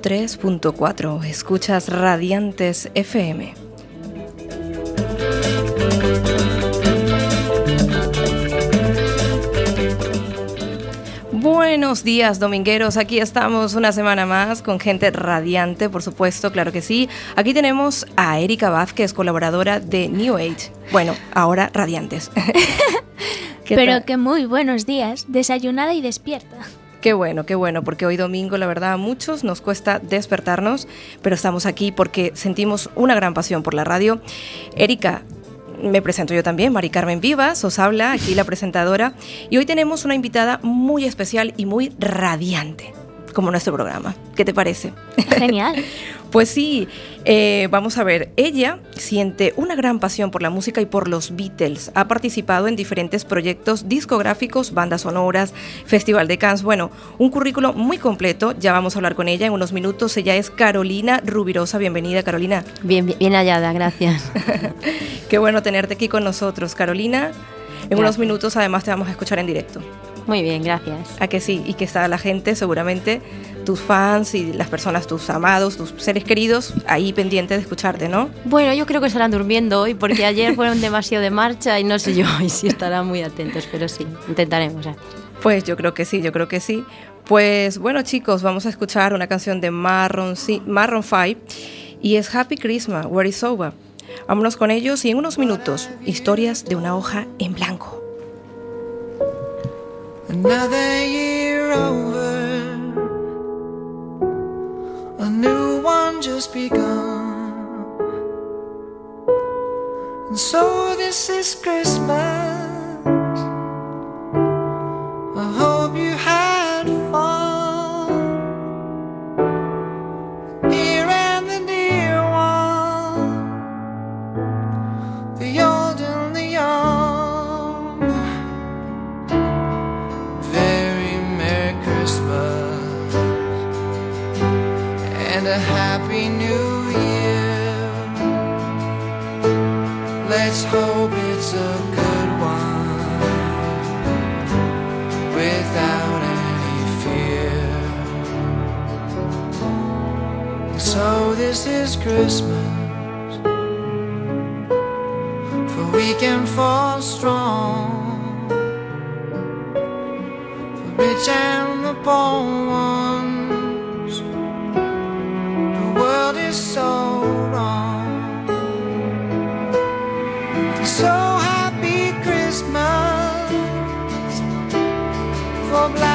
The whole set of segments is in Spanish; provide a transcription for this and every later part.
103.4. Escuchas Radiantes FM. Buenos días, domingueros. Aquí estamos una semana más con gente radiante, por supuesto, claro que sí. Aquí tenemos a Erika Vázquez, colaboradora de New Age. Bueno, ahora radiantes. Pero que muy buenos días, desayunada y despierta. Qué bueno, qué bueno, porque hoy domingo, la verdad, a muchos nos cuesta despertarnos, pero estamos aquí porque sentimos una gran pasión por la radio. Erika, me presento yo también, Mari Carmen Vivas, os habla aquí la presentadora, y hoy tenemos una invitada muy especial y muy radiante, como nuestro programa. ¿Qué te parece? Genial. Pues sí, eh, vamos a ver, ella siente una gran pasión por la música y por los Beatles. Ha participado en diferentes proyectos discográficos, bandas sonoras, Festival de Cannes. Bueno, un currículo muy completo. Ya vamos a hablar con ella en unos minutos. Ella es Carolina Rubirosa. Bienvenida, Carolina. Bien, bien hallada, gracias. Qué bueno tenerte aquí con nosotros, Carolina. En unos minutos además te vamos a escuchar en directo. Muy bien, gracias. A que sí, y que está la gente seguramente tus fans y las personas, tus amados, tus seres queridos, ahí pendientes de escucharte, ¿no? Bueno, yo creo que estarán durmiendo hoy porque ayer fueron demasiado de marcha y no sé yo y si estarán muy atentos, pero sí, intentaremos. ¿eh? Pues yo creo que sí, yo creo que sí. Pues bueno chicos, vamos a escuchar una canción de Marron, Marron 5 y es Happy Christmas, Where is Over. Vámonos con ellos y en unos minutos, historias de una hoja en blanco. Another year over. a new one just begun. And so this is Christmas. This is Christmas, for we can fall strong, for rich and the poor ones. The world is so wrong. So happy Christmas. For black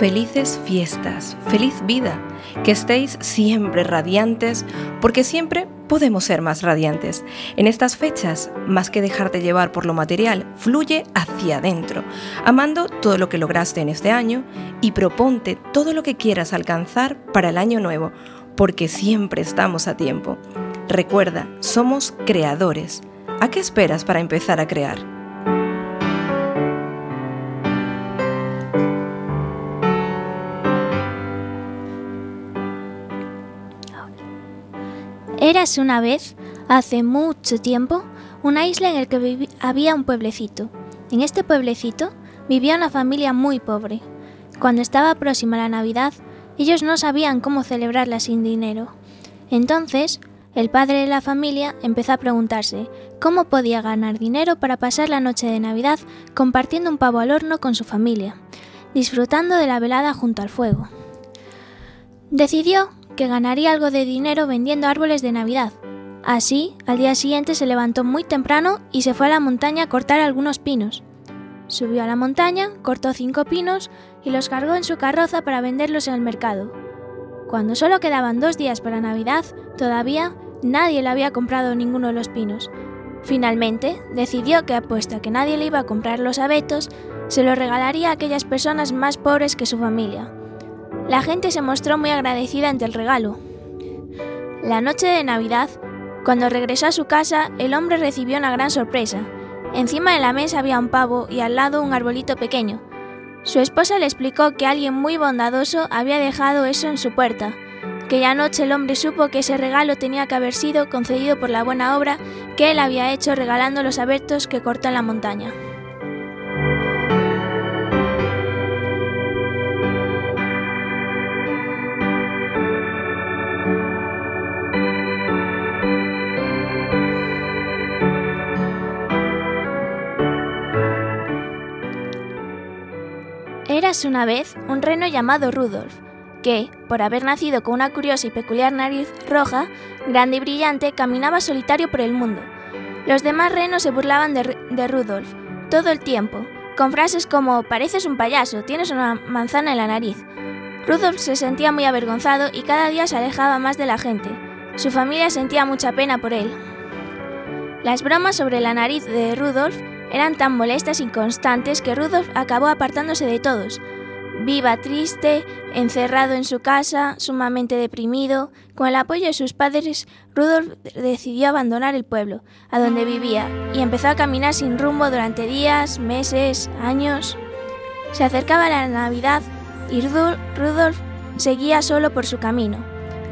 Felices fiestas, feliz vida, que estéis siempre radiantes, porque siempre podemos ser más radiantes. En estas fechas, más que dejarte llevar por lo material, fluye hacia adentro, amando todo lo que lograste en este año y proponte todo lo que quieras alcanzar para el año nuevo, porque siempre estamos a tiempo. Recuerda, somos creadores. ¿A qué esperas para empezar a crear? Érase una vez, hace mucho tiempo, una isla en la que había un pueblecito. En este pueblecito vivía una familia muy pobre. Cuando estaba próxima la Navidad, ellos no sabían cómo celebrarla sin dinero. Entonces, el padre de la familia empezó a preguntarse cómo podía ganar dinero para pasar la noche de Navidad compartiendo un pavo al horno con su familia, disfrutando de la velada junto al fuego. Decidió que ganaría algo de dinero vendiendo árboles de Navidad. Así, al día siguiente se levantó muy temprano y se fue a la montaña a cortar algunos pinos. Subió a la montaña, cortó cinco pinos y los cargó en su carroza para venderlos en el mercado. Cuando solo quedaban dos días para Navidad, todavía nadie le había comprado ninguno de los pinos. Finalmente, decidió que apuesta a que nadie le iba a comprar los abetos, se los regalaría a aquellas personas más pobres que su familia. La gente se mostró muy agradecida ante el regalo. La noche de Navidad, cuando regresó a su casa, el hombre recibió una gran sorpresa. Encima de la mesa había un pavo y al lado un arbolito pequeño. Su esposa le explicó que alguien muy bondadoso había dejado eso en su puerta. Aquella noche el hombre supo que ese regalo tenía que haber sido concedido por la buena obra que él había hecho regalando los abertos que cortó en la montaña. Érase una vez un reno llamado Rudolf, que, por haber nacido con una curiosa y peculiar nariz roja, grande y brillante, caminaba solitario por el mundo. Los demás renos se burlaban de, de Rudolf todo el tiempo, con frases como pareces un payaso, tienes una manzana en la nariz. Rudolf se sentía muy avergonzado y cada día se alejaba más de la gente. Su familia sentía mucha pena por él. Las bromas sobre la nariz de Rudolf eran tan molestas y constantes que Rudolf acabó apartándose de todos. Viva triste, encerrado en su casa, sumamente deprimido, con el apoyo de sus padres, Rudolf decidió abandonar el pueblo, a donde vivía, y empezó a caminar sin rumbo durante días, meses, años. Se acercaba la Navidad y Rudolf seguía solo por su camino.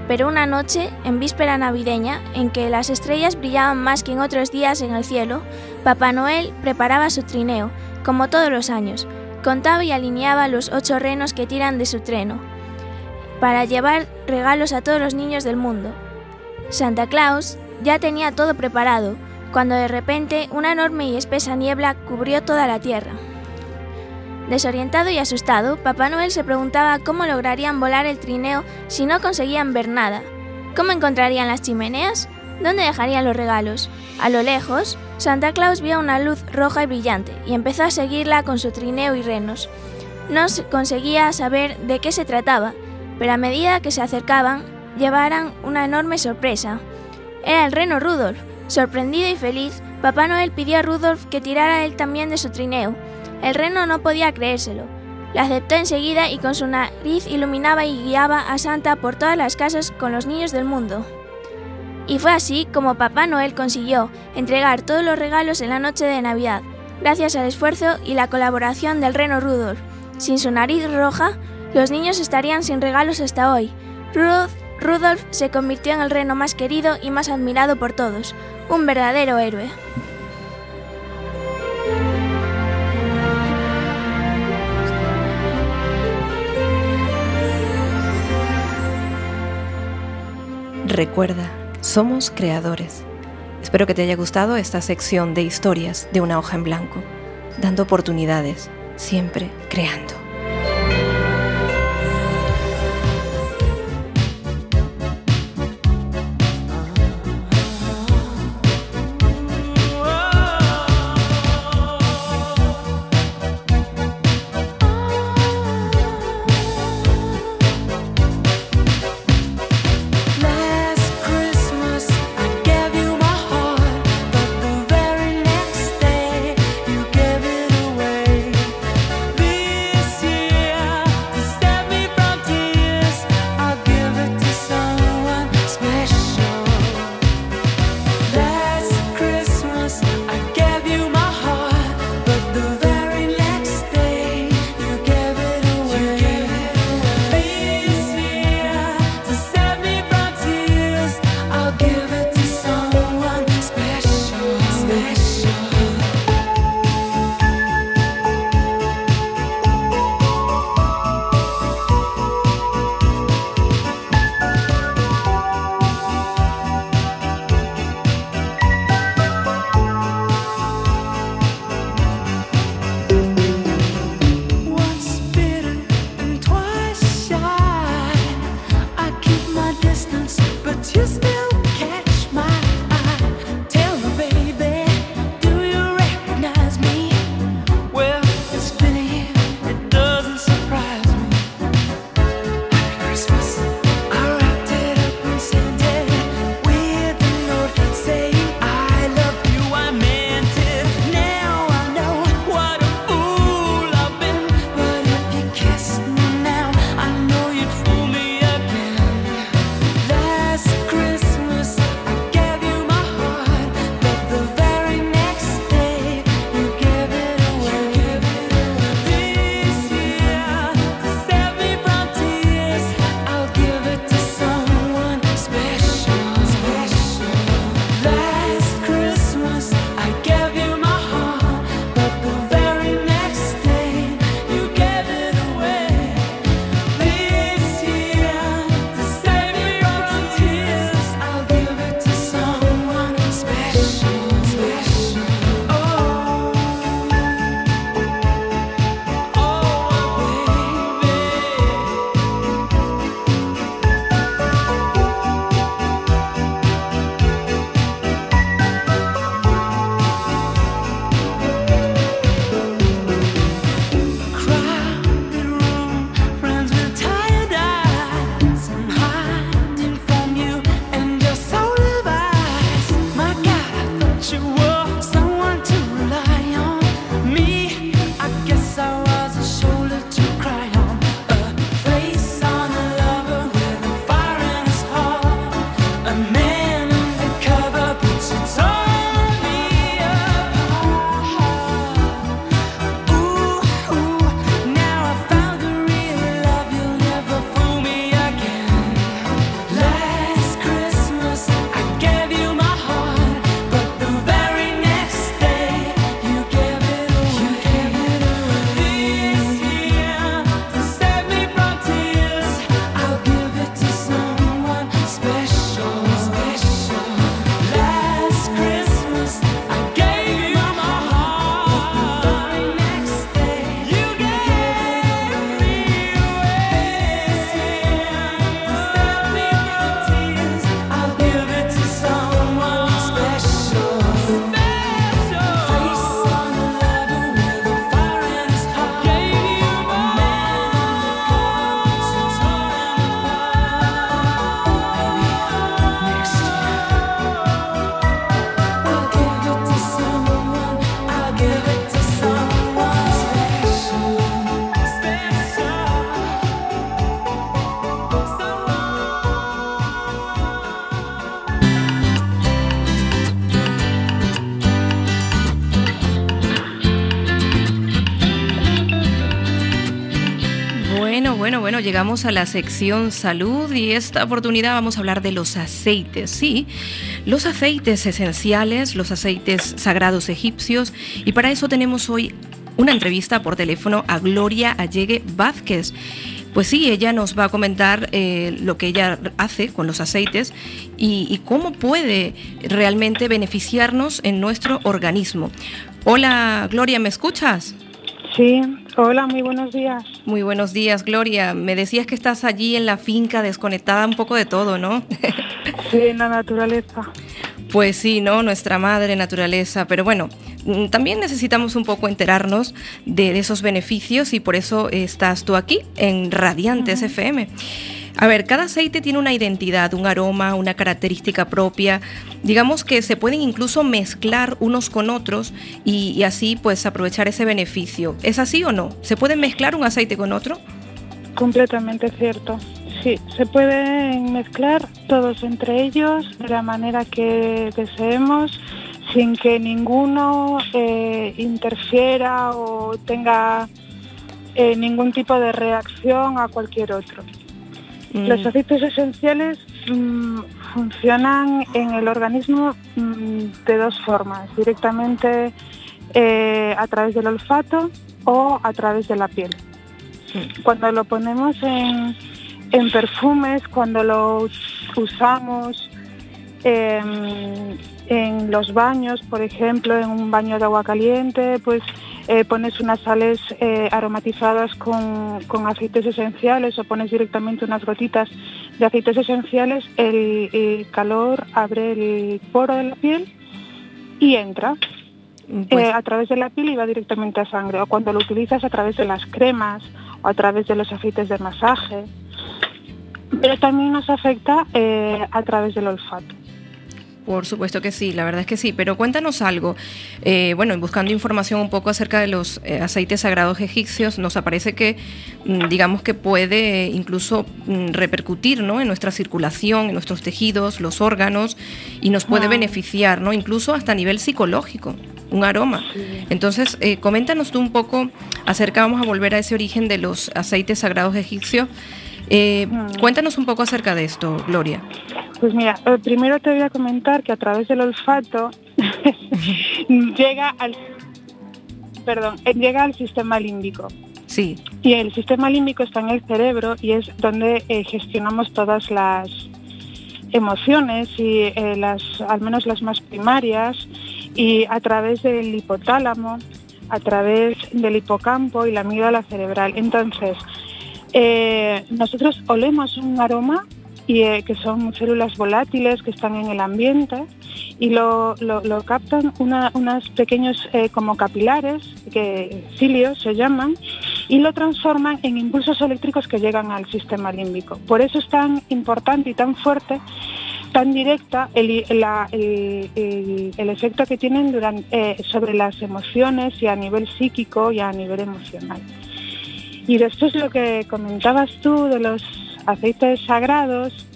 Pero una noche, en víspera navideña, en que las estrellas brillaban más que en otros días en el cielo, Papá Noel preparaba su trineo, como todos los años. Contaba y alineaba los ocho renos que tiran de su treno, para llevar regalos a todos los niños del mundo. Santa Claus ya tenía todo preparado, cuando de repente una enorme y espesa niebla cubrió toda la tierra. Desorientado y asustado, Papá Noel se preguntaba cómo lograrían volar el trineo si no conseguían ver nada. ¿Cómo encontrarían las chimeneas? ¿Dónde dejarían los regalos? A lo lejos, Santa Claus vio una luz roja y brillante y empezó a seguirla con su trineo y renos. No conseguía saber de qué se trataba, pero a medida que se acercaban, llevaran una enorme sorpresa. Era el reno Rudolf. Sorprendido y feliz, Papá Noel pidió a Rudolf que tirara él también de su trineo, el reno no podía creérselo. La aceptó enseguida y con su nariz iluminaba y guiaba a Santa por todas las casas con los niños del mundo. Y fue así como Papá Noel consiguió entregar todos los regalos en la noche de Navidad, gracias al esfuerzo y la colaboración del reno Rudolf. Sin su nariz roja, los niños estarían sin regalos hasta hoy. Rudolf se convirtió en el reno más querido y más admirado por todos, un verdadero héroe. Recuerda, somos creadores. Espero que te haya gustado esta sección de historias de una hoja en blanco, dando oportunidades, siempre creando. Llegamos a la sección salud y esta oportunidad vamos a hablar de los aceites, sí, los aceites esenciales, los aceites sagrados egipcios y para eso tenemos hoy una entrevista por teléfono a Gloria Allegue Vázquez. Pues sí, ella nos va a comentar eh, lo que ella hace con los aceites y, y, cómo puede realmente beneficiarnos en nuestro organismo. Hola, Gloria, ¿me escuchas? Sí, hola, muy buenos días. Muy buenos días, Gloria. Me decías que estás allí en la finca desconectada un poco de todo, ¿no? Sí, en la naturaleza. Pues sí, ¿no? Nuestra madre naturaleza. Pero bueno, mm, también necesitamos un poco enterarnos de, de esos beneficios y por eso estás tú aquí en Radiantes uh -huh. FM. A ver, cada aceite tiene una identidad, un aroma, una característica propia. Digamos que se pueden incluso mezclar unos con otros y, así pues aprovechar ese beneficio. ¿Es así o no? ¿Se puede mezclar un aceite con otro? Completamente cierto. Sí, se pueden mezclar todos entre ellos de la manera que deseemos sin que ninguno eh, interfiera o tenga eh, ningún tipo de reacción a cualquier otro. Mm. Los aceites esenciales mmm, funcionan en el organismo mmm, de dos formas, directamente eh, a través del olfato o a través de la piel. Sí. Cuando lo ponemos en, en, perfumes, cuando lo usamos eh, en los baños, por ejemplo, en un baño de agua caliente, pues eh, pones unas sales eh, aromatizadas con, con, aceites esenciales o pones directamente unas gotitas de aceites esenciales, el, el calor abre el poro de la piel y entra. Pues... Eh, a través de la piel y va directamente a sangre. O cuando lo utilizas a través de las cremas o a través de los aceites de masaje. Pero también nos afecta a través del olfato. Por supuesto que sí, la verdad es que sí, pero cuéntanos algo. Eh, bueno, buscando información un poco acerca de los eh, aceites sagrados egipcios, nos aparece que, mm, digamos que puede incluso mm, repercutir ¿no? en nuestra circulación, en nuestros tejidos, los órganos, y nos puede ah. beneficiar, ¿no? incluso hasta a nivel psicológico, un aroma. Sí. Entonces, eh, coméntanos tú un poco acerca, vamos a volver a ese origen de los aceites sagrados egipcios. Eh. Cuéntanos un poco acerca de esto, Gloria. Pues mira, eh, primero te voy a comentar que a través del olfato llega al perdón, eh, llega al sistema límbico. Sí. Y el sistema límbico está en el cerebro y es donde eh, gestionamos todas las emociones y eh, las al menos las más primarias y a través del hipotálamo, a través del hipocampo y la amígdala cerebral. Entonces, eh, nosotros olemos un aroma y eh, que son células volátiles que están en el ambiente y lo, captan una, unos pequeños eh, como capilares, que cilios se llaman, y lo transforman en impulsos eléctricos que llegan al sistema límbico. Por eso es tan importante y tan fuerte, tan directa el, efecto que tienen durante, sobre las emociones y a nivel psíquico y a nivel emocional. Y después lo que comentabas tú de los aceites sagrados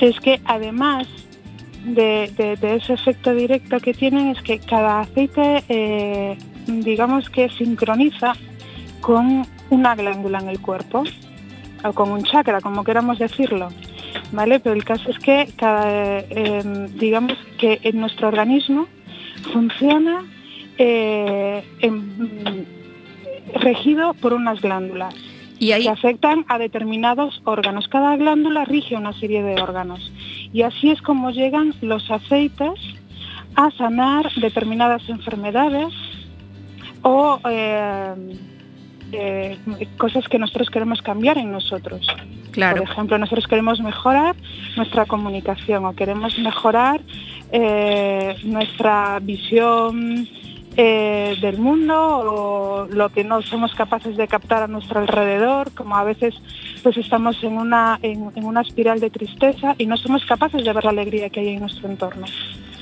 es que además de, de, ese efecto directo que tienen es que cada aceite eh, digamos que sincroniza con una glándula en el cuerpo o con un chakra, como queramos decirlo. ¿Vale? Pero el caso es que cada, eh, digamos que en nuestro organismo funciona eh, en, regido por unas glándulas y ahí... que afectan a determinados órganos. Cada glándula rige una serie de órganos. Y así es como llegan los aceites a sanar determinadas enfermedades o eh, eh, cosas que nosotros queremos cambiar en nosotros. Claro. Por ejemplo, nosotros queremos mejorar nuestra comunicación o queremos mejorar eh, nuestra visión eh, del mundo o lo que no somos capaces de captar a nuestro alrededor, como a veces pues estamos en una, en, en una espiral de tristeza y no somos capaces de ver la alegría que hay en nuestro entorno.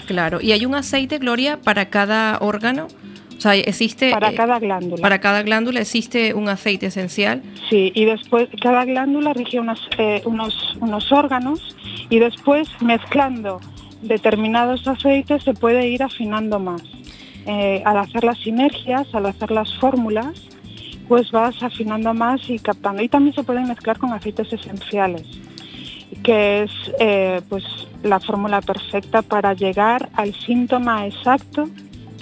Claro, ¿y hay un aceite, Gloria, para cada órgano? O sea, existe... Para cada glándula. Para cada glándula existe un aceite esencial. Sí, y después cada glándula rige unos, eh, unos, unos órganos y después mezclando determinados aceites se puede ir afinando más. Eh, al hacer las sinergias, al hacer las fórmulas, pues vas afinando más y captando. Y también se pueden mezclar con aceites esenciales, que es eh, pues la fórmula perfecta para llegar al síntoma exacto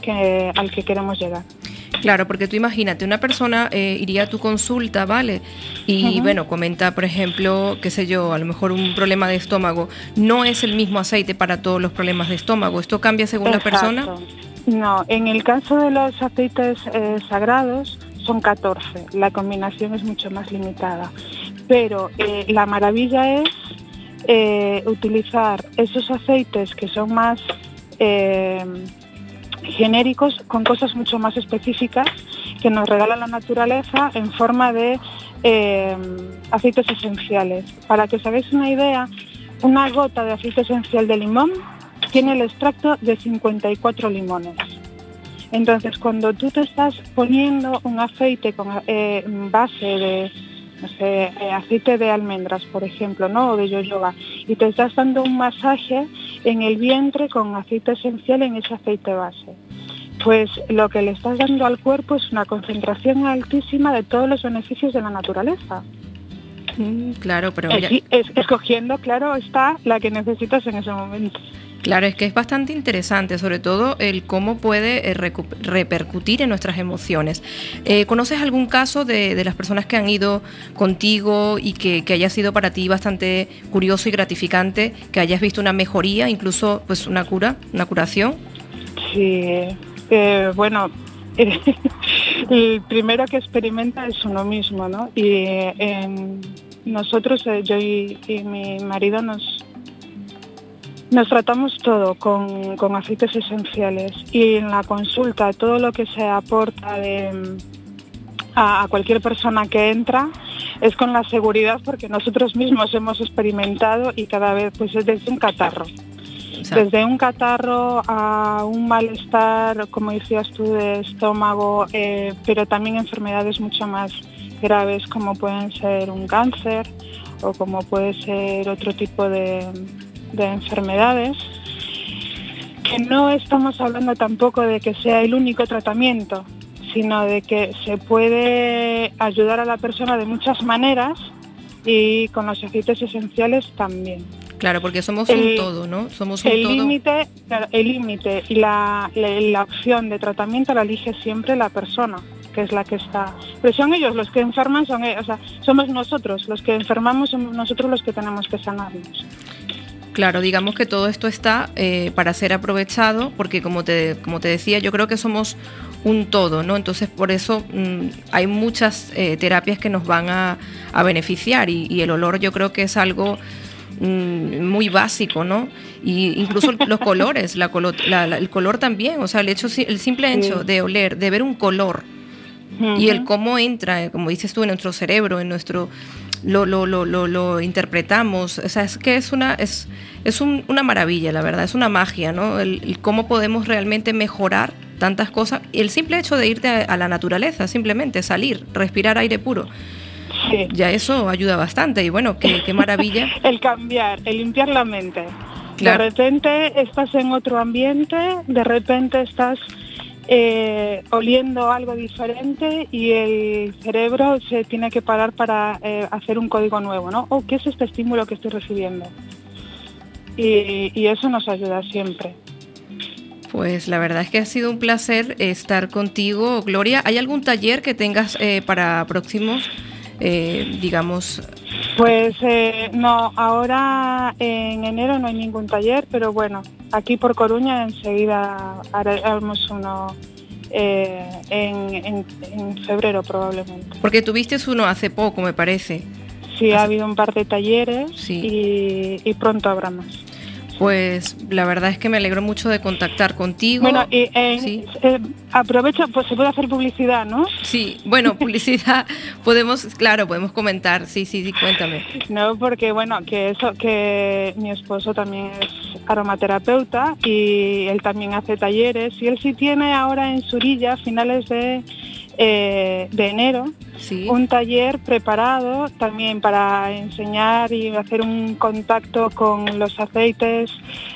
que, al que queremos llegar. Claro, porque tú imagínate, una persona eh, iría a tu consulta, ¿vale? Y bueno, comenta, por ejemplo, qué sé yo, a lo mejor un problema de estómago. No es el mismo aceite para todos los problemas de estómago. ¿Esto cambia según la persona? No, en el caso de los aceites eh, sagrados son 14. La combinación es mucho más limitada. Pero eh, la maravilla es utilizar esos aceites que son más genéricos con cosas mucho más específicas que nos regala la naturaleza en forma de eh, aceites esenciales. Para que os hagáis una idea, una gota de aceite esencial de limón tiene el extracto de 54 limones. Entonces, cuando tú te estás poniendo un aceite con eh, base de eh, aceite de almendras, por ejemplo, ¿no? o de yoyoga, y te estás dando un masaje en el vientre con aceite esencial en ese aceite base. Pues lo que le estás dando al cuerpo es una concentración altísima de todos los beneficios de la naturaleza. Mm, claro, pero escogiendo, claro, está la que necesitas en ese momento. Claro, es que es bastante interesante, sobre todo el cómo puede eh, repercutir en nuestras emociones. Eh, ¿Conoces algún caso de, las personas que han ido contigo y que, haya sido para ti bastante curioso y gratificante, que hayas visto una mejoría, incluso pues una cura, una curación? Sí, eh, bueno, el primero que experimenta es uno mismo, ¿no? Y nosotros, yo y mi marido nos nos tratamos todo con, aceites esenciales y en la consulta todo lo que se aporta a, cualquier persona que entra es con la seguridad porque nosotros mismos hemos experimentado y cada vez pues es desde un catarro. Desde un catarro a un malestar, como decías tú, de estómago, eh, pero también enfermedades mucho más graves como pueden ser un cáncer o como puede ser otro tipo de, de enfermedades, que no estamos hablando tampoco de que sea el único tratamiento, sino de que se puede ayudar a la persona de muchas maneras y con los aceites esenciales también. Claro, porque somos un todo, ¿no? Somos un el límite, el límite y la, la, opción de tratamiento la elige siempre la persona, que es la que está. Pero son ellos los que enferman, son, o sea, somos nosotros los que enfermamos, somos nosotros los que tenemos que sanarnos. Claro, digamos que todo esto está eh, para ser aprovechado, porque como te, como te decía, yo creo que somos un todo, ¿no? Entonces por eso mm, hay muchas eh, terapias que nos van a, beneficiar y, el olor yo creo que es algo mm, muy básico, ¿no? Y incluso los colores, la, el color también, o sea, el hecho, el simple hecho de oler, de ver un color y el cómo entra, como dices tú, en nuestro cerebro, en nuestro lo, lo, lo, lo, interpretamos. O sea, es que es una, es, es una maravilla, la verdad, es una magia, ¿no? El, cómo podemos realmente mejorar tantas cosas. Y el simple hecho de irte a, la naturaleza, simplemente salir, respirar aire puro. Ya eso ayuda bastante y bueno, qué, qué maravilla. el cambiar, el limpiar la mente. De repente estás en otro ambiente, de repente estás eh, oliendo algo diferente y el cerebro se tiene que parar para eh, hacer un código nuevo, ¿no? ¿O qué es este estímulo que estoy recibiendo? Y, eso nos ayuda siempre. Pues la verdad es que ha sido un placer estar contigo, Gloria. ¿Hay algún taller que tengas eh, para próximos, digamos, pues eh, no, ahora en enero no hay ningún taller, pero bueno, aquí por Coruña enseguida haremos uno eh, en, febrero probablemente. Porque tuviste uno hace poco, me parece. Sí, ha habido un par de talleres y pronto habrá más. Pues la verdad es que me alegro mucho de contactar contigo. Bueno, y eh, aprovecho, pues se puede hacer publicidad, ¿no? Sí, bueno, publicidad podemos, claro, podemos comentar. Sí, sí, sí, cuéntame. No, porque bueno, que eso, que mi esposo también es aromaterapeuta y él también hace talleres y él sí tiene ahora en Surilla, finales de eh, de enero, Sí. un taller preparado también para enseñar y hacer un contacto con los aceites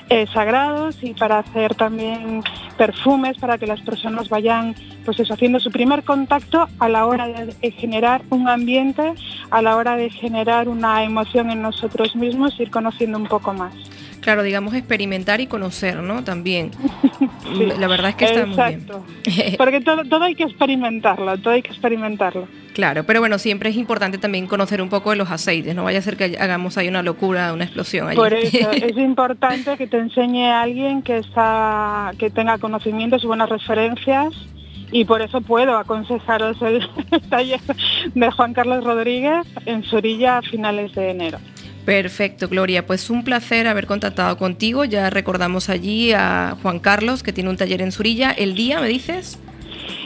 eh, sagrados y para hacer también perfumes para que las personas vayan pues eso, haciendo su primer contacto a la hora de, de generar un ambiente, a la hora de generar una emoción en nosotros mismos, ir conociendo un poco más. Claro, digamos experimentar y conocer, ¿no? También. Sí, La verdad es que está Exacto. muy bien. Porque todo, todo hay que experimentarlo, todo hay que experimentarlo. Claro, pero bueno, siempre es importante también conocer un poco de los aceites, no vaya a ser que hagamos ahí una locura, una explosión allí. Por eso es importante que te enseñe a alguien que está, que tenga conocimientos y buenas referencias. Y por eso puedo aconsejaros el, el taller de Juan Carlos Rodríguez en Surilla a finales de enero. Perfecto, Gloria. Pues un placer haber contactado contigo. Ya recordamos allí a Juan Carlos, que tiene un taller en Surilla. ¿El día, me dices?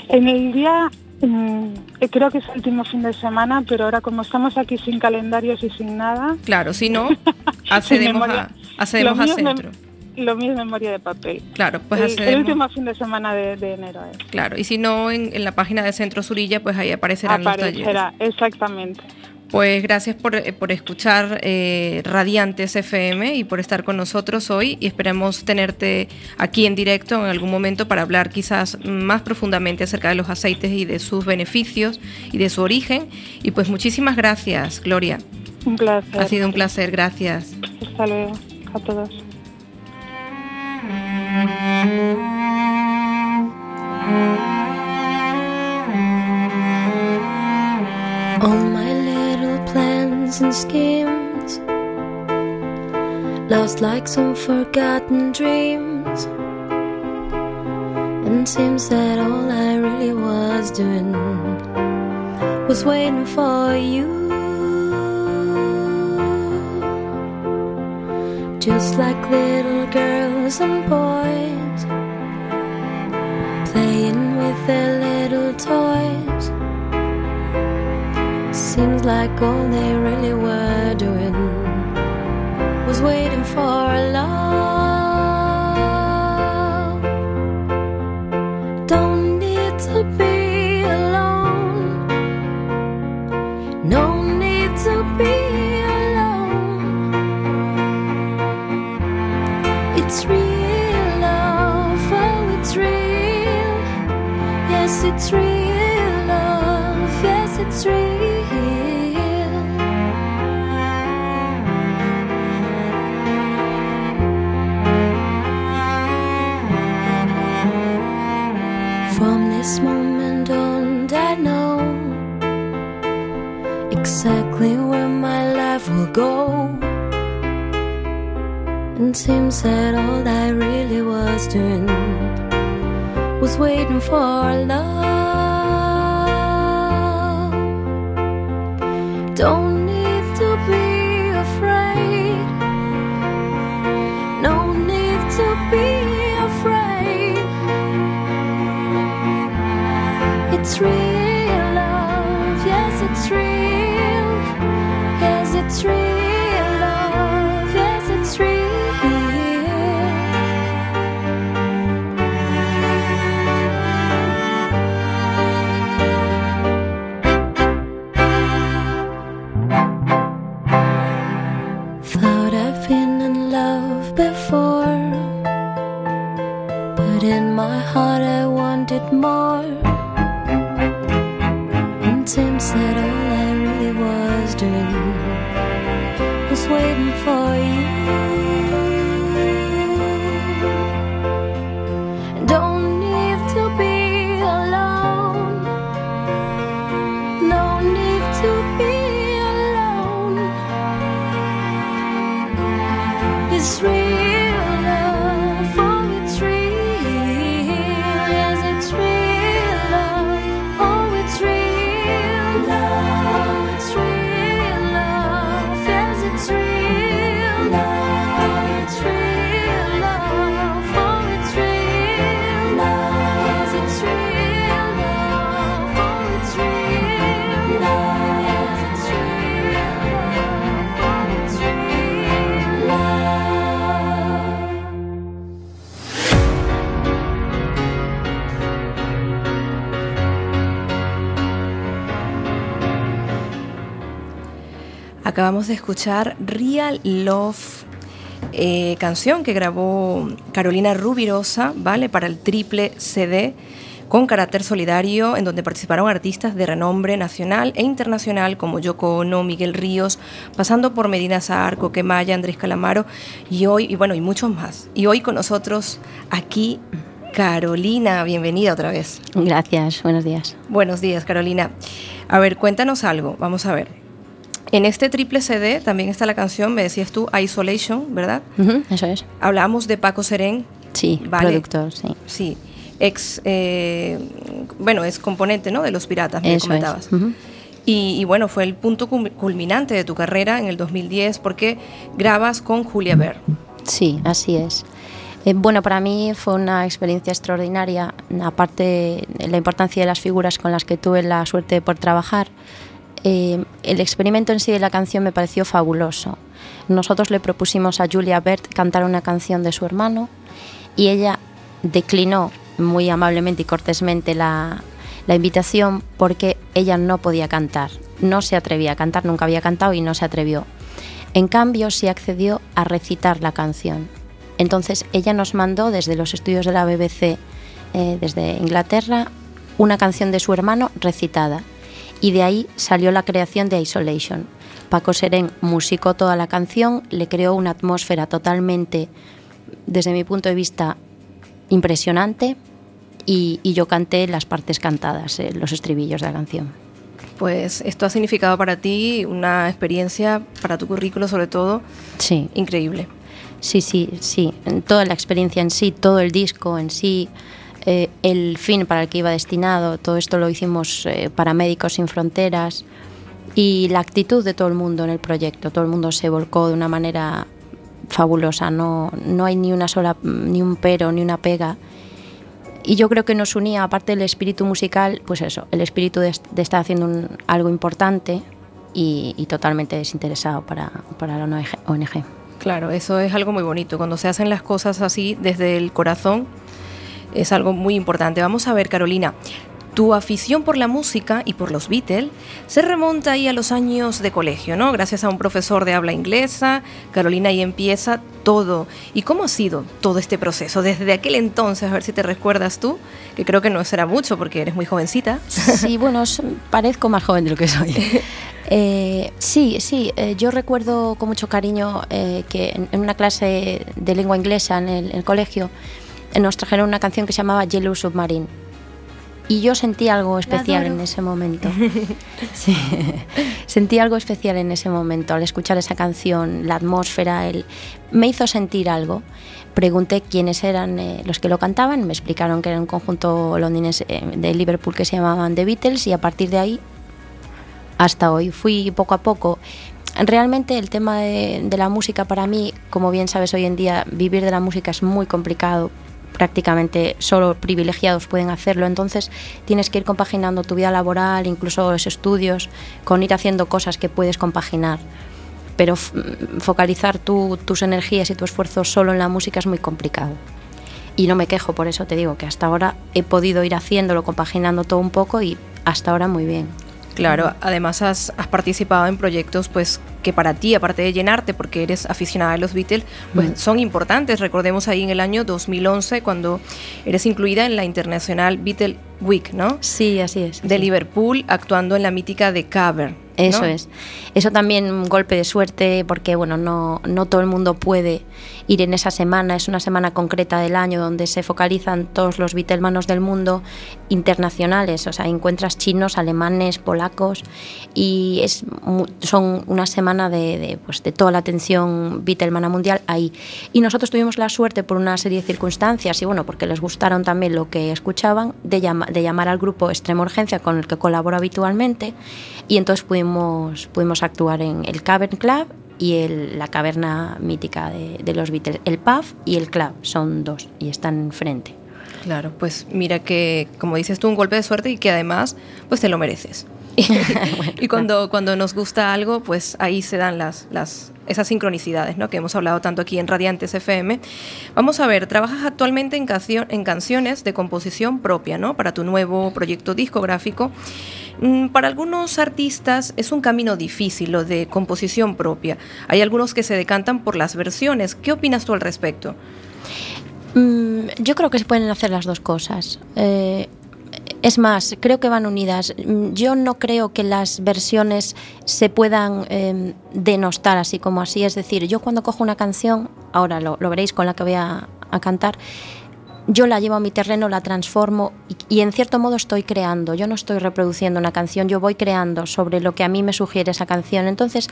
En el día, mm, creo que es el último fin de semana, pero ahora como estamos aquí sin calendarios y sin nada, Claro, si no, accedemos, a, accedemos es centro. lo mismo en memoria de papel. Claro, pues el, el último fin de semana de, de enero es. Claro, y si no, en, en la página de Centro Surilla, pues ahí aparecerán los talleres. Aparecerá, exactamente. Pues gracias por, eh, por escuchar eh, Radiantes FM y por estar con nosotros hoy y esperamos tenerte aquí en directo en algún momento para hablar quizás más profundamente acerca de los aceites y de sus beneficios y de su origen. Y pues muchísimas gracias, Gloria. Un placer. Ha sido un placer, gracias. Hasta luego a todos. My little plans and schemes. Lost like some forgotten dreams. And seems that all I really was doing Was waiting for you. Just like little girls and boys Playing with their Like all they really were doing was waiting for love. Don't need to be alone. No need to be alone. It's real love, oh, it's real. Yes, it's real And seems that all I really was doing was waiting for love. Wanted more. And Tim said Acabamos de escuchar Real Love, eh, canción que grabó Carolina Rubirosa, ¿vale? Para el triple CD con carácter solidario, en donde participaron artistas de renombre nacional e internacional como Yoko Ono, Miguel Ríos, pasando por Medina Zahar, Coquemaya, Andrés Calamaro y hoy, y bueno, y muchos más. Y hoy con nosotros aquí Carolina, bienvenida otra vez. Gracias, buenos días. Buenos días, Carolina. A ver, cuéntanos algo, vamos a ver. En este triple CD también está la canción, me decías tú, Isolation, ¿verdad? Ujú, eso es. Hablamos de Paco Serén. Sí, Vale. productor, sí. Sí, ex, eh, bueno, es componente ¿no? de Los Piratas, me Eso es. comentabas. Ujú. Y, y bueno, fue el punto culminante de tu carrera en el 2010 porque grabas con Julia Ver. Sí, así es. Eh, bueno, para mí fue una experiencia extraordinaria, aparte de la importancia de las figuras con las que tuve la suerte poder trabajar. Eh, el experimento en sí de la canción me pareció fabuloso. Nosotros le propusimos a Julia Bert cantar una canción de su hermano y ella declinó muy amablemente y cortésmente la, invitación porque ella no podía cantar, no se atrevía a cantar, nunca había cantado y no se atrevió. En cambio, sí accedió a recitar la canción. Entonces, ella nos mandó desde los estudios de la BBC, eh, desde Inglaterra, una canción de su hermano recitada. Y de ahí salió la creación de Isolation. Paco Serén musicó toda la canción, le creó una atmósfera totalmente, desde mi punto de vista, impresionante. Y, y yo canté las partes cantadas, eh, los estribillos de la canción. Pues esto ha significado para ti una experiencia, para tu currículo sobre todo, Sí. increíble. Sí, sí, sí. Toda la experiencia en sí, todo el disco en sí, eh, el fin para el que iba destinado, todo esto lo hicimos eh, para Médicos Sin Fronteras y la actitud de todo el mundo en el proyecto. Todo el mundo se volcó de una manera fabulosa. No, no hay ni una sola, ni un pero, ni una pega. Y yo creo que nos unía, aparte del espíritu musical, pues eso, el espíritu de, de estar haciendo un- algo importante y, y totalmente desinteresado para, para la. ONG. Claro, eso es algo muy bonito. Cuando se hacen las cosas así desde el corazón, es algo muy importante. Vamos a ver, Carolina, tu afición por la música y por los Beatles se remonta ahí a los años de colegio, ¿no? Gracias a un profesor de habla inglesa, Carolina ahí empieza todo. ¿Y cómo ha sido todo este proceso? Desde aquel entonces, a ver si te recuerdas tú, que creo que no será mucho porque eres muy jovencita. Sí, bueno, parezco más joven de lo que soy. Eh, sí, sí, eh, yo recuerdo con mucho cariño eh, que en, en una clase de lengua inglesa en el, en el colegio nos trajeron una canción que se llamaba Yellow Submarine. Y yo sentí algo especial en ese momento. Sí. Sentí algo especial en ese momento al escuchar esa canción, la atmósfera, el... me hizo sentir algo. Pregunté quiénes eran eh, los que lo cantaban, me explicaron que era un conjunto londinense eh, de Liverpool que se llamaban The Beatles y a partir de ahí hasta hoy fui poco a poco. Realmente el tema de, de la música para mí, como bien sabes hoy en día, vivir de la música es muy complicado. Prácticamente solo privilegiados pueden hacerlo, entonces tienes que ir compaginando tu vida laboral, incluso los estudios, con ir haciendo cosas que puedes compaginar. Pero f- focalizar tu- tus energías y tu esfuerzo solo en la música es muy complicado. Y no me quejo, por eso te digo que hasta ahora he podido ir haciéndolo, compaginando todo un poco y hasta ahora muy bien. Claro, además has, has participado en proyectos pues que para ti, aparte de llenarte porque eres aficionada a los Beatles, pues Mm. son importantes. Recordemos ahí en el año 2011 cuando eres incluida en la Internacional Beatle Week, ¿no? Sí, así es. De. Liverpool, actuando en la mítica de Cover. Eso es. Eso también un golpe de suerte porque bueno, no, no todo el mundo puede ir en esa semana, es una semana concreta del año donde se focalizan todos los Beatlemanos del mundo internacionales, o sea, encuentras chinos, alemanes, polacos y es son una semana de, de, pues, de toda la atención Beatlemana mundial ahí. Y nosotros tuvimos la suerte por una serie de circunstancias y bueno, porque les gustaron también lo que escuchaban, de, llama- de llamar al grupo Extrema Urgencia con el que colaboro habitualmente y entonces pudimos, pudimos actuar en el Cavern Club y la caverna mítica de, los Beatles. El pub y el club son dos y están enfrente. Claro, pues mira que, como dices tú, un golpe de suerte y que además, pues te lo mereces. y cuando, cuando nos gusta algo, pues ahí se dan las, las, esas sincronicidades, ¿no? Que hemos hablado tanto aquí en Radiantes FM. Vamos a ver, trabajas actualmente en, cancio- en canciones de composición propia, ¿no? Para tu nuevo proyecto discográfico. Mm, Para algunos artistas es un camino difícil lo de composición propia. Hay algunos que se decantan por las versiones. ¿Qué opinas tú al respecto? Mm, yo creo que se pueden hacer las dos cosas. Eh, es más, creo que van unidas. Mm, Yo no creo que las versiones se puedan eh, denostar así como así. Es decir, yo cuando cojo una canción, ahora lo, veréis con la que voy a, a cantar, yo la llevo a mi terreno, la transformo y, y en cierto modo estoy creando. Yo no estoy reproduciendo una canción, yo voy creando sobre lo que a mí me sugiere esa canción. Entonces,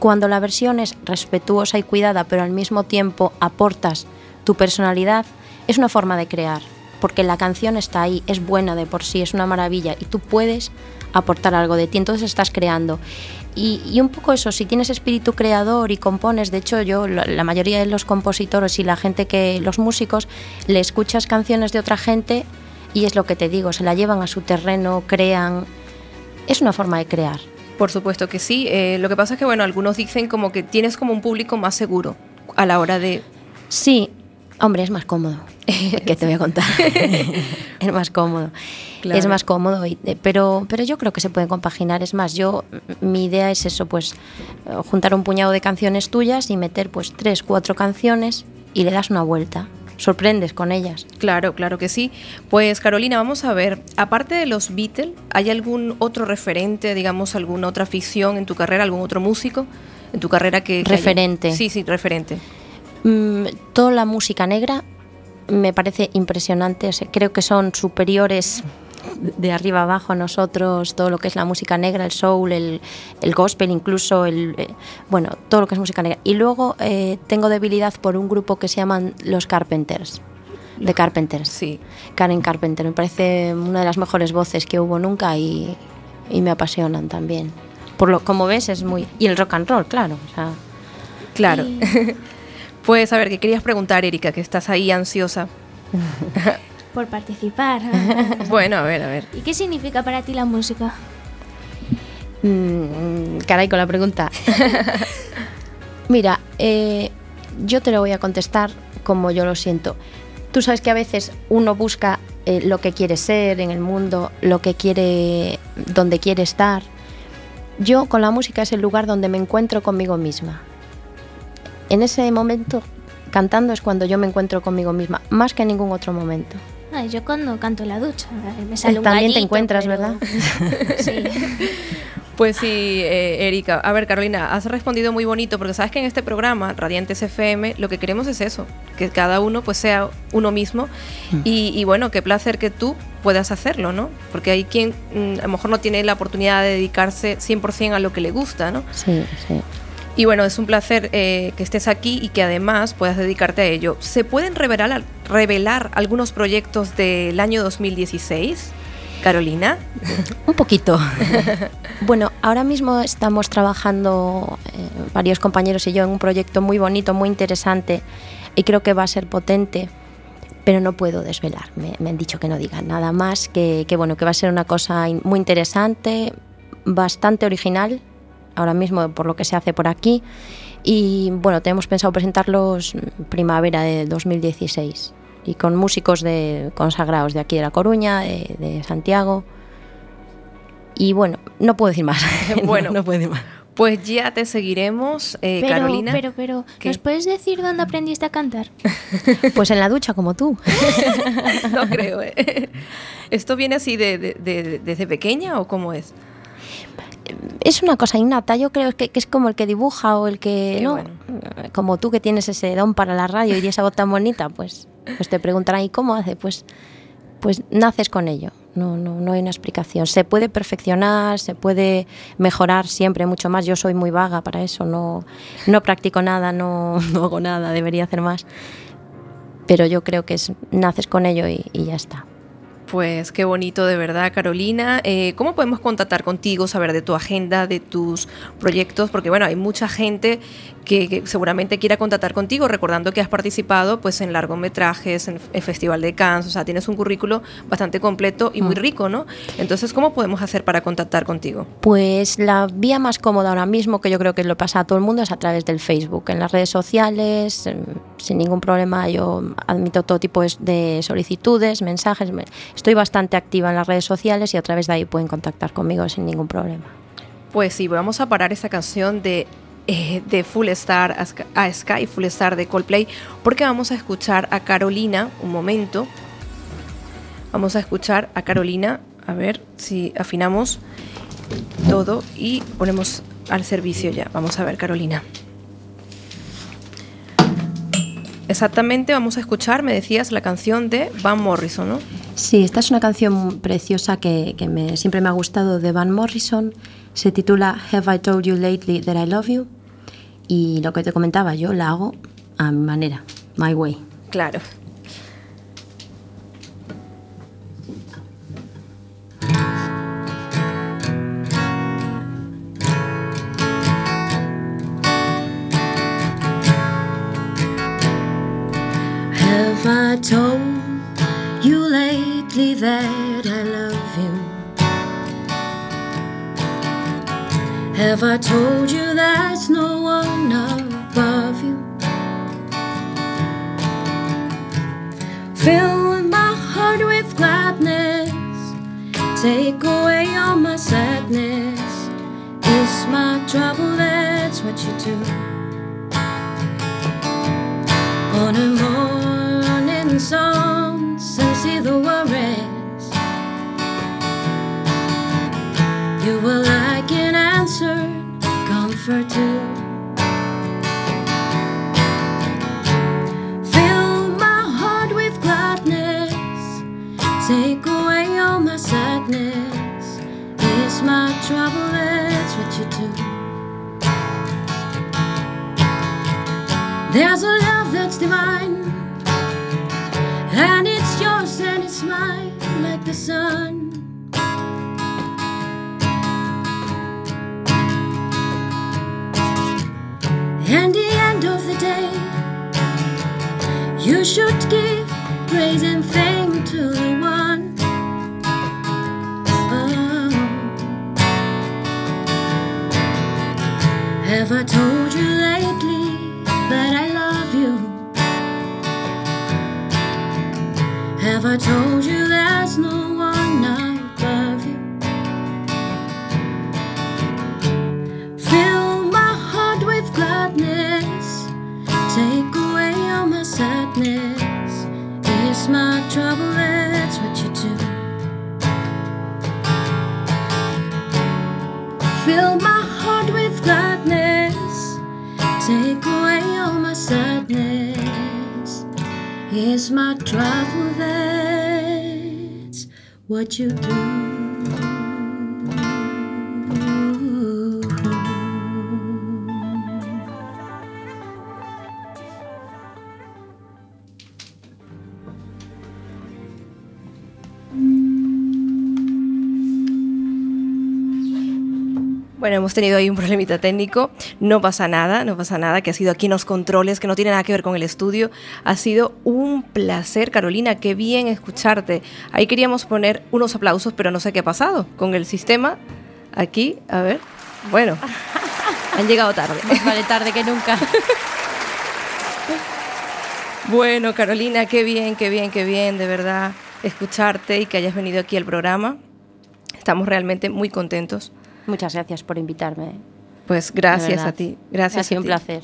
cuando la versión es respetuosa y cuidada, pero al mismo tiempo aportas tu personalidad, es una forma de crear. Porque la canción está ahí, es buena de por sí, es una maravilla y tú puedes aportar algo de ti, entonces estás creando. Y, y un poco eso, si tienes espíritu creador y compones, de hecho yo, la, mayoría de los compositores y la gente que, los músicos, le escuchas canciones de otra gente y es lo que te digo, se la llevan a su terreno, crean. Es una forma de crear. Por supuesto que sí. Eh, lo que pasa es que, bueno, algunos dicen como que tienes como un público más seguro a la hora de... Sí, hombre, es más cómodo. que te voy a contar. es más cómodo. Claro. Es más cómodo, y- eh, pero, pero yo creo que se pueden compaginar. Es más, yo, mi idea es eso, pues eh, juntar un puñado de canciones tuyas y meter pues tres, cuatro canciones y le das una vuelta. Sorprendes con ellas. Claro, claro que sí. Pues Carolina, vamos a ver, aparte de los Beatles, ¿hay algún otro referente, digamos, alguna otra ficción en tu carrera, algún otro músico en tu carrera que... que haya- Referente. Sí, sí, referente. Mm, toda la música negra me parece impresionante. o sea, creo que son superiores de arriba abajo a nosotros, todo lo que es la música negra, el soul, el, el gospel, incluso el eh, bueno, todo lo que es música negra. Y luego eh, tengo debilidad por un grupo que se llaman los Carpenters. The Carpenters. Sí. Karen Carpenter. Me parece una de las mejores voces que hubo nunca y, y me apasionan también. Por lo como ves es muy y el rock and roll, claro. o sea, Claro. Y- Pues a ver, ¿qué querías preguntar, Erika? Que estás ahí ansiosa. por participar. Bueno, a ver, a ver. ¿Y qué significa para ti la música? Mm, caray, con la pregunta. Mira, eh, yo te lo voy a contestar como yo lo siento. Tú sabes que a veces uno busca eh, lo que quiere ser en el mundo, lo que quiere, donde quiere estar. Yo con la música es el lugar donde me encuentro conmigo misma. En ese momento, cantando es cuando yo me encuentro conmigo misma, más que en ningún otro momento. Ay, yo cuando canto en la ducha, eh, me sale un También te gallito, encuentras, pero- ¿verdad? Sí. Pues sí, eh, Erika. A ver, Carolina, has respondido muy bonito porque sabes que en este programa, Radiantes FM, lo que queremos es eso, que cada uno pues sea uno mismo y, y bueno, qué placer que tú puedas hacerlo, ¿no? Porque hay quien mm, a lo mejor no tiene la oportunidad de dedicarse 100% a lo que le gusta, ¿no? Sí, sí. Y bueno, es un placer eh, que estés aquí y que además puedas dedicarte a ello. ¿Se pueden revelar, algunos proyectos del año 2016, Carolina? Un poquito. bueno, ahora mismo estamos trabajando eh, varios compañeros y yo en un proyecto muy bonito, muy interesante y creo que va a ser potente, pero no puedo desvelar. Me, han dicho que no diga nada más, que, bueno, que va a ser una cosa muy interesante, bastante original, ahora mismo por lo que se hace por aquí. Y bueno, tenemos pensado presentarlos primavera de 2016 y con músicos de, consagrados de aquí de La Coruña, de, de Santiago. Y bueno, no puedo decir más. Bueno. no, no puedo decir más. Pues ya te seguiremos, eh, Pero, Carolina. pero, pero, ¿Qué? ¿nos puedes decir dónde aprendiste a cantar? Pues en la ducha, como tú. no creo. ¿eh? ¿Esto viene así de, de- de- desde pequeña o cómo es? Es una cosa innata, yo creo que, que es como el que dibuja o el que, Qué ¿no? bueno. Como tú que tienes ese don para la radio y esa voz tan bonita, pues, pues te preguntarán, ¿y cómo hace? Pues, pues naces con ello, no, no, no hay una explicación. Se puede perfeccionar, se puede mejorar siempre mucho más. Yo soy muy vaga para eso, no, no practico nada, no, no hago nada, debería hacer más. Pero yo creo que es, naces con ello y, y ya está. Pues qué bonito de verdad, Carolina. Eh, ¿Cómo podemos contactar contigo, saber de tu agenda, de tus proyectos? Porque bueno, hay mucha gente que, que seguramente quiera contactar contigo, recordando que has participado pues en largometrajes, en el Festival de Cannes, o sea, tienes un currículo bastante completo y muy Mm. rico, ¿no? Entonces, ¿cómo podemos hacer para contactar contigo? Pues la vía más cómoda ahora mismo, que yo creo que lo pasa a todo el mundo, es a través del Facebook. En las redes sociales, em, sin ningún problema, yo admito todo tipo de solicitudes, mensajes. Estoy bastante activa en las redes sociales y a través de ahí pueden contactar conmigo sin ningún problema. Pues sí, vamos a parar esa canción de, eh, de Full Star a Sky, Full Star de Coldplay, porque vamos a escuchar a Carolina, un momento. Vamos a escuchar a Carolina, a ver si afinamos todo y ponemos al servicio ya. Vamos a ver, Carolina. Exactamente, vamos a escuchar, me decías, la canción de Van Morrison, ¿no? Sí, esta es una canción preciosa que, que me- siempre me ha gustado de Van Morrison. Se titula Have I Told You Lately That I Love You? Y lo que te comentaba, yo la hago a mi manera, my way. Claro. Have I told you lately that I love you? Have I told you there's no one above you? Fill my heart with gladness, take away all my sadness. Is my trouble, that's what you do. On a morning sun, trouble, that's what you do. There's a love that's divine, and it's yours and it's mine, like the sun. And the end of the day, you should give praise and fame to the Have I told you lately that I love you? Have I told you there's no one above you? Fill my heart with gladness, take away all my sadness. Is my trouble, Is my trouble, that's what you do. Bueno, hemos tenido ahí un problemita técnico. No pasa nada, no pasa nada, que ha sido aquí en los controles, que no tiene nada que ver con el estudio. Ha sido un placer, Carolina, qué bien escucharte. Ahí queríamos poner unos aplausos, pero no sé qué ha pasado con el sistema. Aquí, a ver. Bueno, han llegado tarde. Más vale tarde que nunca. Bueno, Carolina, qué bien, qué bien, qué bien, de verdad, escucharte y que hayas venido aquí al programa. Estamos realmente muy contentos. Muchas gracias por invitarme. Pues gracias a ti. Gracias Ha sido a un placer.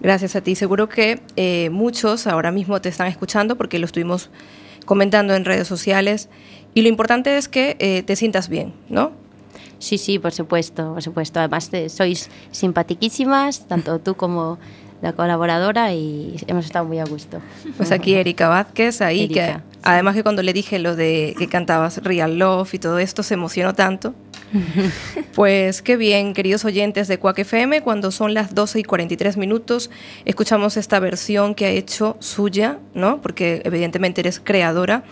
Gracias a ti. Seguro que eh, muchos ahora mismo te están escuchando porque lo estuvimos comentando en redes sociales. Y lo importante es que eh, te sientas bien, ¿no? Sí, sí, por supuesto, por supuesto. Además, te- sois simpatiquísimas, tanto tú como la colaboradora, y hemos estado muy a gusto. Pues aquí Erika Vázquez, ahí Erika, que además que cuando le dije lo de que cantabas Real Love y todo esto se emocionó tanto. Pues qué bien, queridos oyentes de Quack FM, cuando son las 12 y 43 minutos, escuchamos esta versión que ha hecho suya, ¿no? Porque evidentemente eres creadora.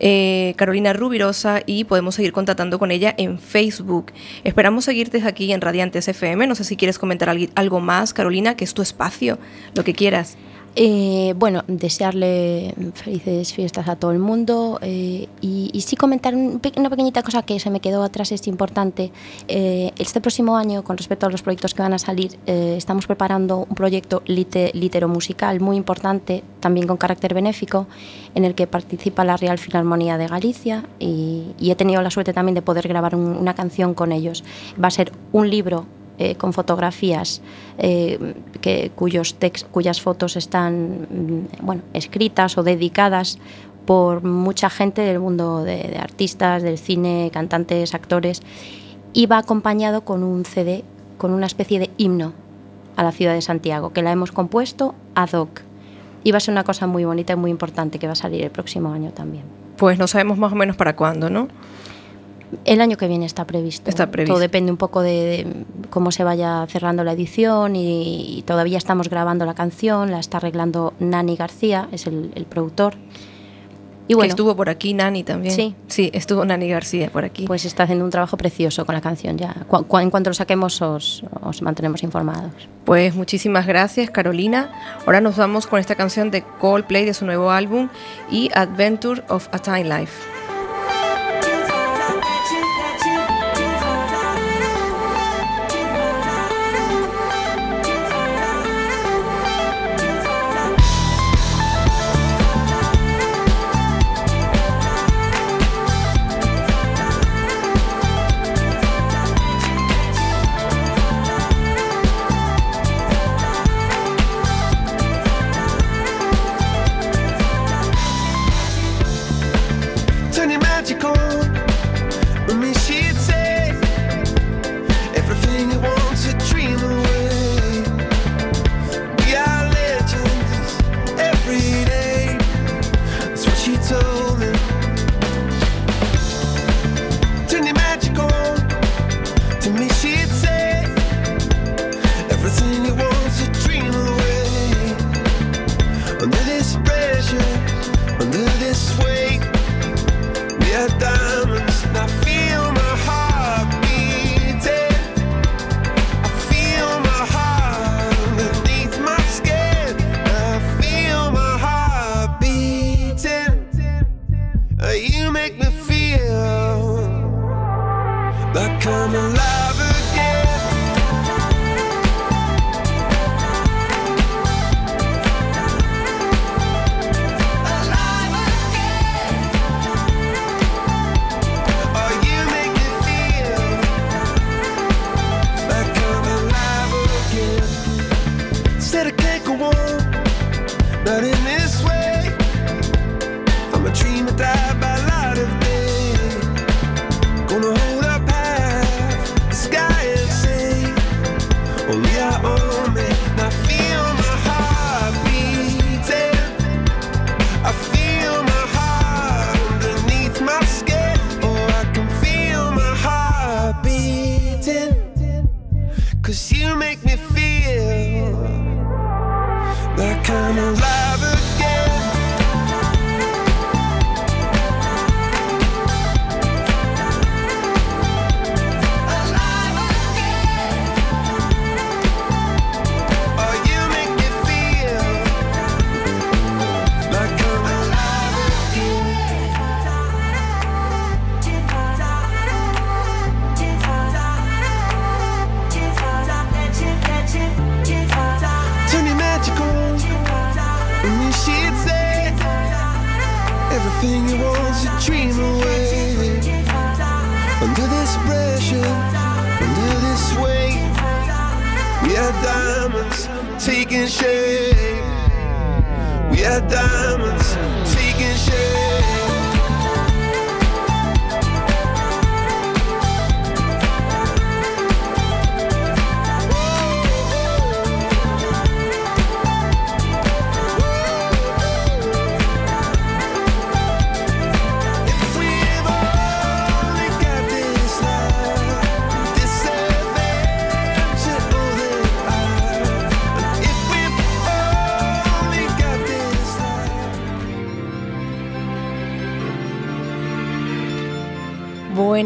Eh, Carolina Rubirosa, y podemos seguir contactando con ella en Facebook. Esperamos seguirte aquí en Radiantes FM. No sé si quieres comentar algo más, Carolina, que es tu espacio, lo que quieras. Eh, bueno, desearle felices fiestas a todo el mundo eh, y, sí comentar una pequeñita cosa que se me quedó atrás, es importante. Eh, este próximo año, con respecto a los proyectos que van a salir, estamos preparando un proyecto litero musical muy importante, también con carácter benéfico, en el que participa la Real Filarmonía de Galicia y, he tenido la suerte también de poder grabar una canción con ellos. Va a ser un libro eh, con fotografías eh, que, cuyos cuyas fotos están mm, bueno, escritas o dedicadas por mucha gente del mundo de, artistas, del cine, cantantes, actores, y va acompañado con un CD, con una especie de himno a la ciudad de Santiago, que la hemos compuesto ad hoc. Y va a ser una cosa muy bonita y muy importante que va a salir el próximo año también. Pues no sabemos más o menos para cuándo, ¿no? El año que viene está previsto. Está previsto. Todo depende un poco de, cómo se vaya cerrando la edición y, todavía estamos grabando la canción, la está arreglando Nani García, es el, productor. Y bueno, que estuvo por aquí Nani también. Sí. Sí, estuvo Nani García por aquí. Pues está haciendo un trabajo precioso con la canción ya. en cuanto lo saquemos os, os mantenemos informados. Pues muchísimas gracias Carolina. Ahora nos vamos con esta canción de Coldplay de su nuevo álbum y Adventure of a Time Life. she took.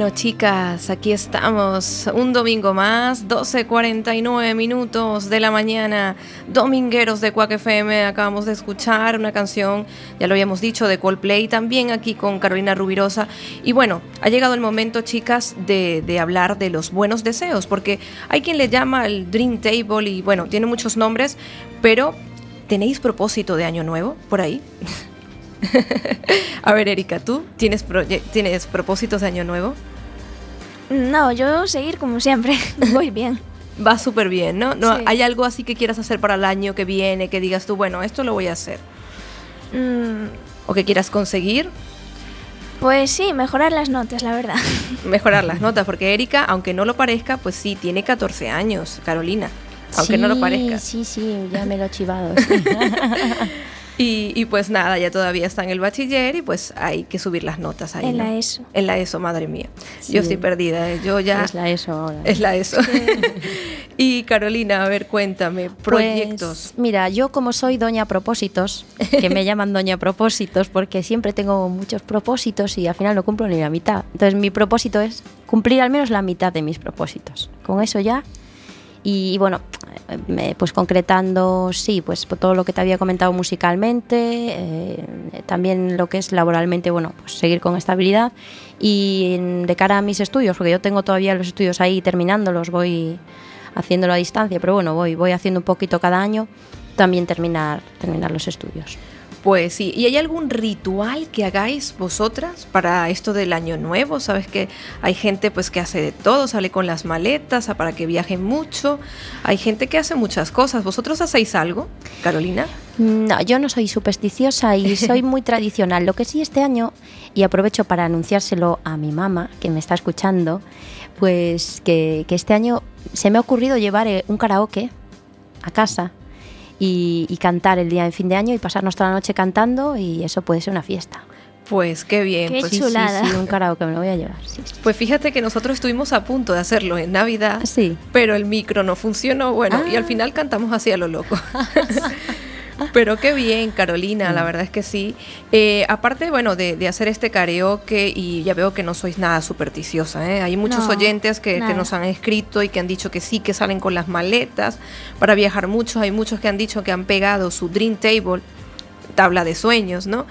Bueno, chicas, aquí estamos. Un domingo más, 12.49 minutos de la mañana. Domingueros de Quack FM. Acabamos de escuchar una canción, ya lo habíamos dicho, de Coldplay, también aquí con Carolina Rubirosa. Y bueno, ha llegado el momento, chicas, de, hablar de los buenos deseos, porque hay quien le llama el Dream Table y bueno, tiene muchos nombres, pero ¿tenéis propósito de año nuevo por ahí? A ver, Erika, ¿tú tienes, tienes propósitos de año nuevo? No, yo seguir como siempre. Voy bien. Va súper bien, ¿no? ¿no? Sí. ¿Hay algo así que quieras hacer para el año que viene, que digas tú, bueno, esto lo voy a hacer? Mm, ¿O que quieras conseguir? pues sí, mejorar las notas, la verdad. Mejorar las notas, porque Erika, aunque no lo parezca, pues sí, tiene 14 años, Carolina. Aunque no lo Sí, parezca. Sí, sí, ya me lo he chivado. sí. Y, y pues nada, ya todavía está en el bachiller y pues hay que subir las notas ahí. En ¿no? la ESO. En la ESO, madre mía. Sí. Yo estoy perdida, ¿eh? yo ya... Es la eso ahora. Es la ESO. y Carolina, a ver, cuéntame, proyectos. Pues, mira, yo como soy doña propósitos, que me llaman doña propósitos porque siempre tengo muchos propósitos y al final no cumplo ni la mitad. Entonces mi propósito es cumplir al menos la mitad de mis propósitos. Con eso ya. Y, bueno, pues concretando, sí, pues todo lo que te había comentado musicalmente, eh, también lo que es laboralmente, bueno, pues seguir con estabilidad. Y de cara a mis estudios, porque yo tengo todavía los estudios ahí terminándolos, voy haciéndolo a distancia, pero bueno, voy, voy haciendo un poquito cada año, también terminar, terminar los estudios. Pues sí, ¿y hay algún ritual que hagáis vosotras para esto del año nuevo? Sabes que hay gente pues que hace de todo, sale con las maletas para que viajen mucho. Hay gente que hace muchas cosas. ¿Vosotros hacéis algo, Carolina? No, yo no soy supersticiosa y soy muy tradicional. Lo que sí este año, y aprovecho para anunciárselo a mi mamá, que me está escuchando, pues que, que este año se me ha ocurrido llevar eh, un karaoke a casa y, y cantar el día de fin de año y pasarnos toda la noche cantando y eso puede ser una fiesta. Pues qué bien. Qué pues, Sí, sí, Chulada. sí, un karaoke me lo voy a llevar. Sí, sí. pues fíjate que nosotros estuvimos a punto de hacerlo en Navidad, Sí. pero el micro no funcionó. Bueno, y al Ah. final cantamos así a lo loco. Pero qué bien, Carolina, la verdad es que sí. Eh, aparte, bueno, de, de hacer este karaoke, y ya veo que no sois nada supersticiosa, ¿eh? Hay muchos No, oyentes que, que nos han escrito y que han dicho que sí, que salen con las maletas para viajar mucho. Hay muchos que han dicho que han pegado su Dream Table, tabla de sueños, ¿no?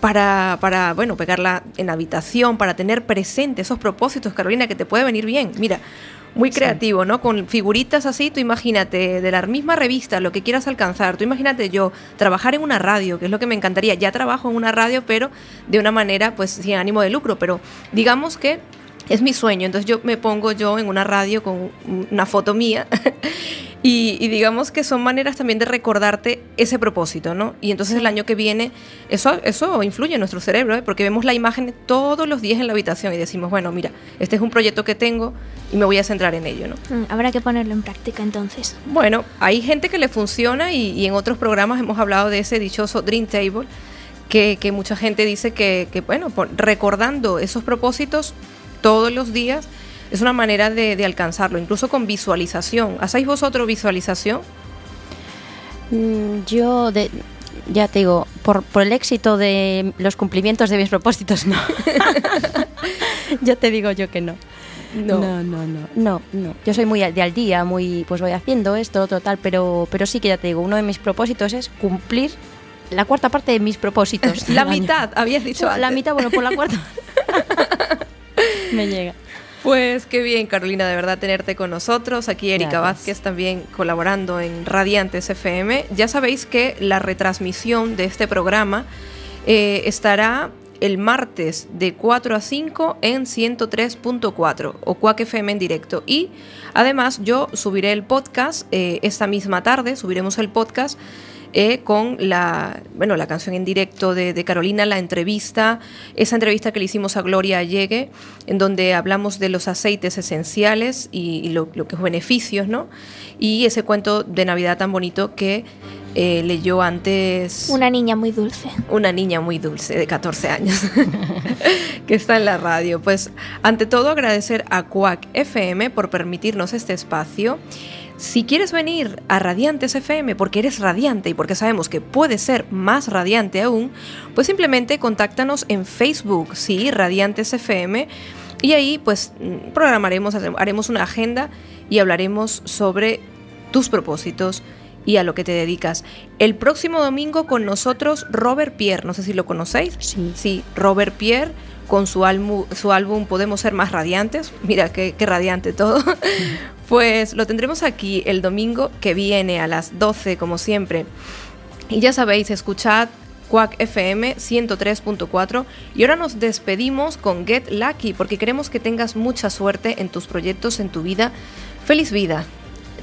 Para, para, bueno, pegarla en habitación, para tener presente esos propósitos, Carolina, que te puede venir bien. Mira, muy creativo, ¿no? Con figuritas así, tú imagínate, de la misma revista, lo que quieras alcanzar. Tú imagínate yo trabajar en una radio, que es lo que me encantaría. Ya trabajo en una radio, pero de una manera, pues, sin ánimo de lucro. Pero digamos que es mi sueño. Entonces yo me pongo yo en una radio con una foto mía. Y, y digamos que son maneras también de recordarte ese propósito, ¿no? Y entonces el año que viene, eso, eso influye en nuestro cerebro, ¿eh? porque vemos la imagen todos los días en la habitación y decimos, bueno, mira, este es un proyecto que tengo y me voy a centrar en ello, ¿no? Mm, Habrá que ponerlo en práctica entonces. Bueno, hay gente que le funciona y, y en otros programas hemos hablado de ese dichoso Dream Table, que, que mucha gente dice que, que, bueno, por- recordando esos propósitos todos los días es una manera de, de alcanzarlo, incluso con visualización. ¿Hacéis vosotros visualización? Mm, Yo, de, ya te digo, por, por el éxito de los cumplimientos de mis propósitos, no. ya te digo yo que no. No. no, no, no, no, no. Yo soy muy al- de al día, muy, pues voy haciendo esto, otro tal, pero, pero sí que ya te digo, uno de mis propósitos es cumplir la cuarta parte de mis propósitos. La año. mitad, habías dicho La mitad, bueno, por la cuarta. Me llega. Pues qué bien, Carolina, de verdad tenerte con nosotros. Aquí Erika Gracias. Vázquez también colaborando en Radiantes FM. Ya sabéis que la retransmisión de este programa eh, estará el martes de 4 a 5 en 103.4 o Quack FM en directo. Y además yo subiré el podcast eh, esta misma tarde, subiremos el podcast eh, con la, bueno, la canción en directo de, de Carolina, la entrevista, esa entrevista que le hicimos a Gloria Llegue, en donde hablamos de los aceites esenciales y, y lo, lo que es beneficios, ¿no? Y ese cuento de Navidad tan bonito que eh, leyó antes Una niña muy dulce. una niña muy dulce de 14 años que está en la radio. Pues ante todo agradecer a Quack FM por permitirnos este espacio. Si quieres venir a Radiantes FM porque eres radiante y porque sabemos que puedes ser más radiante aún, pues simplemente contáctanos en Facebook, sí, Radiantes FM, Y ahí pues programaremos, haremos una agenda y hablaremos sobre tus propósitos y a lo que te dedicas. El próximo domingo con nosotros Robert Pierre, no sé si lo conocéis. Sí. Sí, Robert Pierre con su, álbum, su álbum Podemos ser más radiantes. Mira qué, qué radiante todo. Pues lo tendremos aquí el domingo que viene a las 12, como siempre. Y ya sabéis, escuchad Quack FM 103.4 y ahora nos despedimos con Get Lucky porque queremos que tengas mucha suerte en tus proyectos, en tu vida. Feliz vida.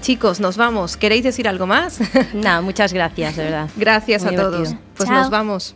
Chicos, nos vamos. ¿Queréis decir algo más? Nada, muchas gracias, de verdad. Gracias Muy a todos. Pues Chao. nos vamos.